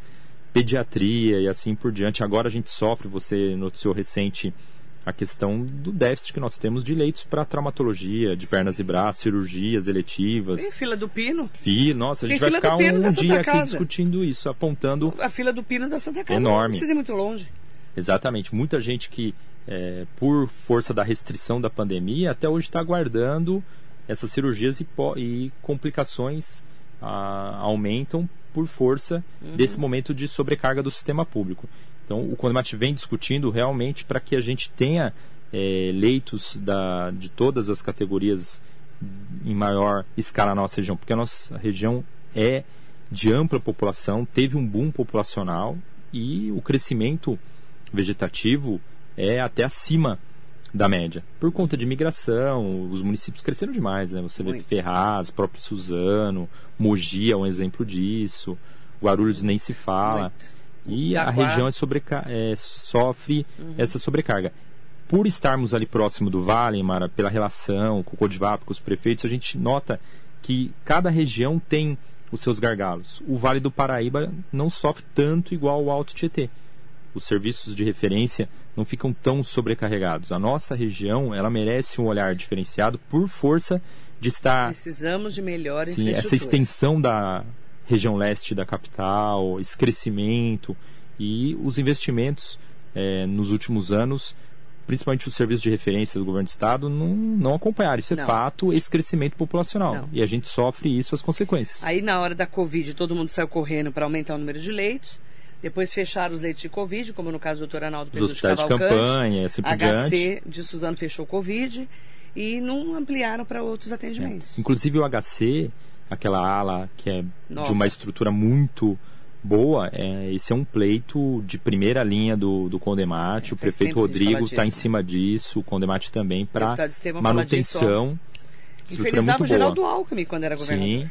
pediatria e assim por diante. Agora a gente sofre, você noticiou recente a questão do déficit que nós temos de leitos para traumatologia, de pernas e braços, cirurgias eletivas. E fila do Pino. Fila, nossa, a gente Tem vai ficar um dia aqui Casa. discutindo isso, apontando A fila do Pino da Santa Casa Enorme. não precisa ir muito longe. Exatamente. Muita gente que, é, por força da restrição da pandemia, até hoje está aguardando essas cirurgias e, e complicações ah, aumentam por força desse momento de sobrecarga do sistema público. Então, o Condemat vem discutindo realmente para que a gente tenha é, leitos da, de todas as categorias em maior escala na nossa região, porque a nossa região é de ampla população, teve um boom populacional e o crescimento vegetativo é até acima da média. Por conta de migração, os municípios cresceram demais, né? Você vê Muito. Ferraz, próprio Suzano, Mogi é um exemplo disso, Guarulhos nem se fala. Muito. E a região é sobreca- é, sofre essa sobrecarga. Por estarmos ali próximo do Vale, Mara, pela relação com o Codivap, com os prefeitos, a gente nota que cada região tem os seus gargalos. O Vale do Paraíba não sofre tanto igual o Alto Tietê. Os serviços de referência não ficam tão sobrecarregados. A nossa região, ela merece um olhar diferenciado por força de estar Precisamos de melhor Sim, essa extensão da região leste da capital, esse crescimento e os investimentos eh, nos últimos anos, principalmente os serviços de referência do governo do estado, não, não acompanharam. Isso Não. é fato, esse crescimento populacional. Não. E a gente sofre isso, as consequências. Aí na hora da Covid todo mundo saiu correndo para aumentar o número de leitos. Depois fecharam os leitos de Covid, como no caso do doutor Arnaldo Os Pedro de hospitais de Cavalcante. campanha, assim por diante. HC de Suzano fechou Covid e não ampliaram para outros atendimentos. Inclusive o HC, aquela ala que é Nova. de uma estrutura muito boa, é, esse é um pleito de primeira linha do, do Condemate. É, o prefeito Rodrigo está em cima disso, o Condemate também, para manutenção. Estrutura muito o Geraldo boa. Alckmin quando era governador. Sim.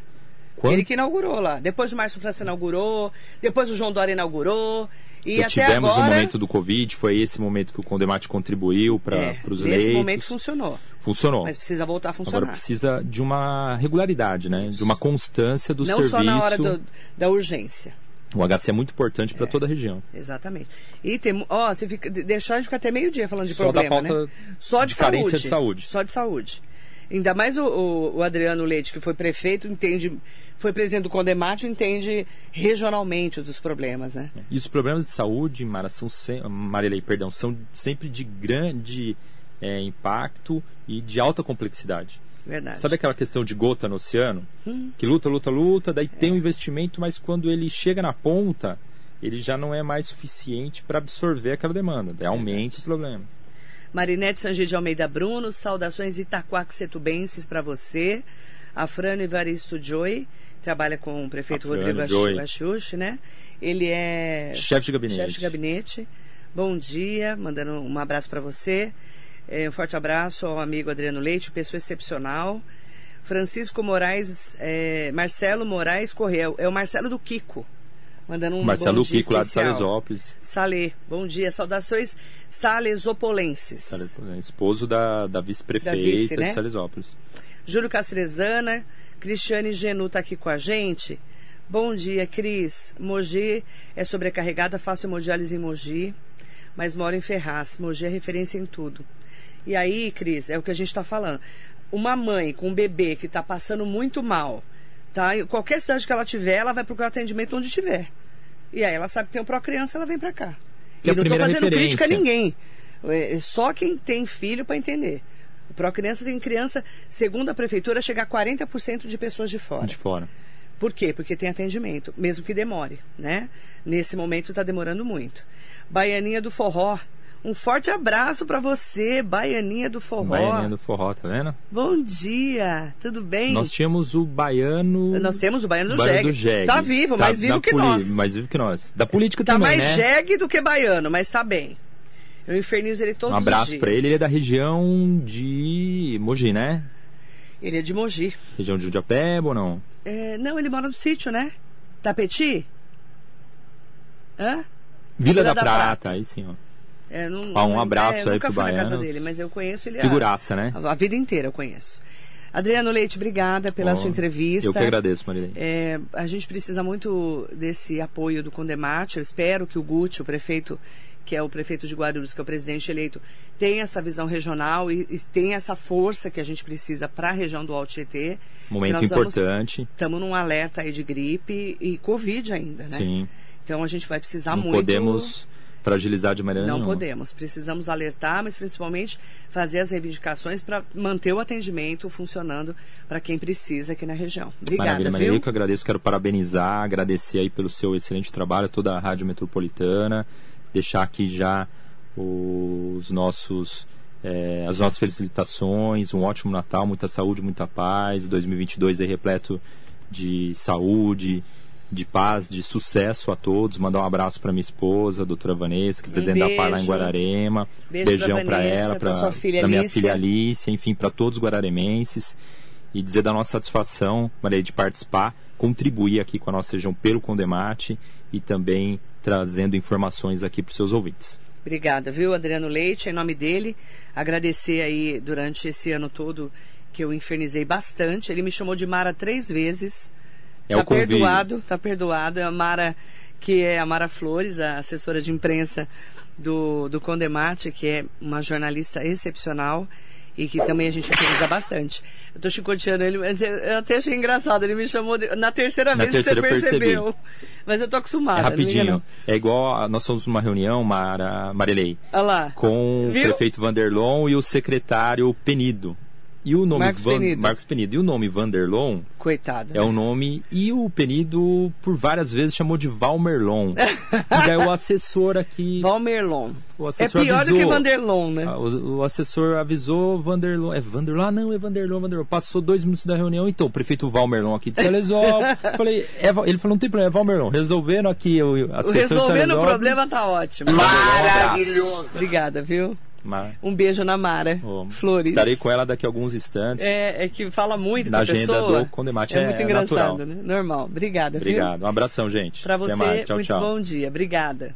Quando Ele que inaugurou lá. Depois o Márcio França inaugurou, depois o João Dória inaugurou. E até tivemos agora, o momento do Covid, foi esse momento que o Condemate contribuiu para é, os leitos. momento funcionou. Funcionou. Mas precisa voltar a funcionar. Agora precisa de uma regularidade, né? De uma constância do Não serviço. só na hora do- da urgência. O HC é muito importante para toda a região. Exatamente. E tem, ó, você fica, de- deixar a gente ficar até meio-dia falando de Só da problema, pauta né? Só de, de carência saúde. de saúde. Só de saúde. Ainda mais o, o- o Adriano Leite, que foi prefeito, entende, foi presidente do Condemate, entende regionalmente dos problemas, né? E os problemas de saúde, Mara, são. Marilei, perdão, são sempre de grande é, impacto e de alta complexidade. Verdade. Sabe aquela questão de gota no oceano? Que luta, luta, luta, daí tem um investimento, mas quando ele chega na ponta, ele já não é mais suficiente para absorver aquela demanda. Daí aumenta o problema. Marinete Sangi de Almeida Bruno, saudações itaquaquecetubenses para você. A Frano Evaristo Joy, trabalha com o prefeito A Frano Rodrigo. Achuche, né? Ele é Chefe de gabinete. chefe de gabinete. Bom dia, mandando um abraço para você. É, um forte abraço ao amigo Adriano Leite, pessoa excepcional. Francisco Moraes, é, Marcelo Moraes Correia, é o Marcelo do Kiko. Mandando um Marcelo bom dia Kiko, lá de especial. Salesópolis. Salê, bom dia. Saudações salesopolenses. Sales- Esposo da, da vice-prefeita vice, né? de Salesópolis. Júlio Castrezana, Cristiane Genu está aqui com a gente. Bom dia, Cris. Mogi é sobrecarregada, faço hemodiálise em Mogi, mas moro em Ferraz. Mogi é referência em tudo. E aí, Cris, é o que a gente está falando. Uma mãe com um bebê que está passando muito mal, tá? Em qualquer cidade que ela tiver, ela vai procurar atendimento onde tiver. E aí ela sabe que tem um pró-criança, ela vem para cá. Que é e a não estou fazendo crítica a referência. ninguém. É só quem tem filho para entender. O Pró-Criança tem criança, segundo a prefeitura, chegar a 40% de pessoas de fora. De fora. Por quê? Porque tem atendimento, mesmo que demore, né? Nesse momento está demorando muito. Baianinha do Forró. Um forte abraço para você, Baianinha do Forró. Baianinha do Forró, tá vendo? Bom dia, tudo bem? Nós tínhamos o baiano. Nós temos o Baiano do Baiano Jeg. do Jeg. Tá vivo, Tá mais vivo que poli- nós. Mais vivo que nós. Da política Tá também, mais né? jegue do que baiano, mas tá bem. Eu infernizo ele todos Um os abraço pra ele. Ele é da região de Mogi, né? Ele é de Mogi. Região de Judiapeba ou não? É, não, ele mora no sítio, né? Tapeti? Hã? Vila, Vila da, da Prata. Prata. aí sim, ó. É, não, Ah, um não- abraço é, aí eu nunca pro fui na casa baiano. dele, mas eu conheço ele Figuraça, né? a, a vida inteira eu conheço. Adriano Leite, obrigada pela sua entrevista. Eu que agradeço, Marilene. É, a gente precisa muito desse apoio do Condemate. Eu espero que o Guti, o prefeito, que é o prefeito de Guarulhos, que é o presidente eleito, tem essa visão regional e, e tem essa força que a gente precisa para a região do Alto Tietê. Momento importante. Estamos num alerta aí de gripe e Covid ainda, né? Sim. Então a gente vai precisar Não muito. podemos fragilizar de maneira Não nenhuma. podemos. Precisamos alertar, mas principalmente fazer as reivindicações para manter o atendimento funcionando para quem precisa aqui na região. Obrigada, Maravilha? Maria. Eu que agradeço, quero parabenizar, agradecer aí pelo seu excelente trabalho, toda a Rádio Metropolitana, deixar aqui já os nossos eh, as nossas felicitações, um ótimo Natal, muita saúde, muita paz, 2022 aí repleto de saúde, de paz, de sucesso a todos. Mandar um abraço para minha esposa, a doutora Vanessa, que é presidente da Par lá em. Guararema. Beijo Beijão para ela, para minha filha Alice, enfim, para todos os guararemenses e dizer da nossa satisfação, Maria, de participar, contribuir aqui com a nossa região pelo Condemate e também trazendo informações aqui para os seus ouvintes. Obrigada, viu, Adriano Leite, em nome dele. Agradecer aí durante esse ano todo que eu infernizei bastante. Ele me chamou de Mara três vezes. É tá o convívio. perdoado, tá perdoado. É a Mara, que é a Mara Flores, a assessora de imprensa do, do Condemate, que é uma jornalista excepcional e que também a gente infernizar bastante. Eu tô chicoteando ele, eu- até achei engraçado. Ele me chamou de- na terceira Na vez terceira que você percebi. percebeu. Mas eu tô acostumada. é rapidinho. É igual nós somos numa reunião, Mara, Marilei, Olha lá. com o Viu? prefeito Vanderlon e o secretário Penido. E o nome Marcos Van- Penido. Marcos Penido. E o nome Vanderlon Coitado. é né? o nome. E o Penido, por várias vezes, chamou de Valmerlon. e daí o assessor aqui. Valmerlon. O É assessor pior do avisou. que Vanderlon, né? Ah, O, o assessor avisou Vanderlon. É Vanderlon? Ah, não, é Vanderlon, Vanderlon. Passou dois minutos da reunião, então, o prefeito Valmerlon aqui de Salesol. Falei, é ele falou, não tem problema, é Valmerlon. Resolvendo aqui o assessor de Resolvendo o problema tá ótimo. Maravilhoso. Obrigada, viu? Mas, Um beijo na Mara. ó, Flores. Estarei com ela daqui a alguns instantes. É, é que fala muito Na com a agenda pessoa. do Condemate, É, é- muito engraçado, natural. né? Normal. Obrigada, viu? Obrigado. Um abração, gente. Pra você. Tchau, muito tchau. bom dia. Obrigada.